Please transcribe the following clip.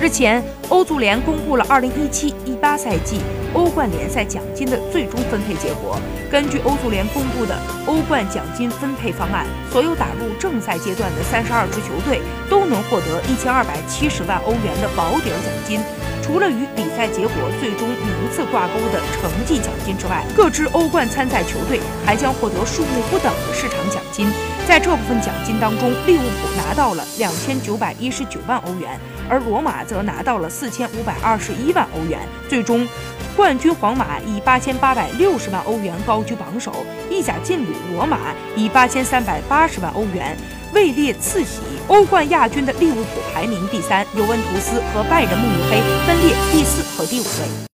日前，欧足联公布了2017-18赛季欧冠联赛奖金的最终分配结果。根据欧足联公布的欧冠奖金分配方案，所有打入正赛阶段的32支球队都能获得1270万欧元的保底奖金。除了与比赛结果最终名次挂钩的成绩奖金之外，各支欧冠参赛球队还将获得数目不等的市场。这部分奖金当中，利物浦拿到了两千九百一十九万欧元，而罗马则拿到了四千五百二十一万欧元。最终，冠军皇马以八千八百六十万欧元高居榜首，意甲劲旅罗马以八千三百八十万欧元位列次席。欧冠亚军的利物浦排名第三，尤文图斯和拜仁慕尼黑分列第四和第五位。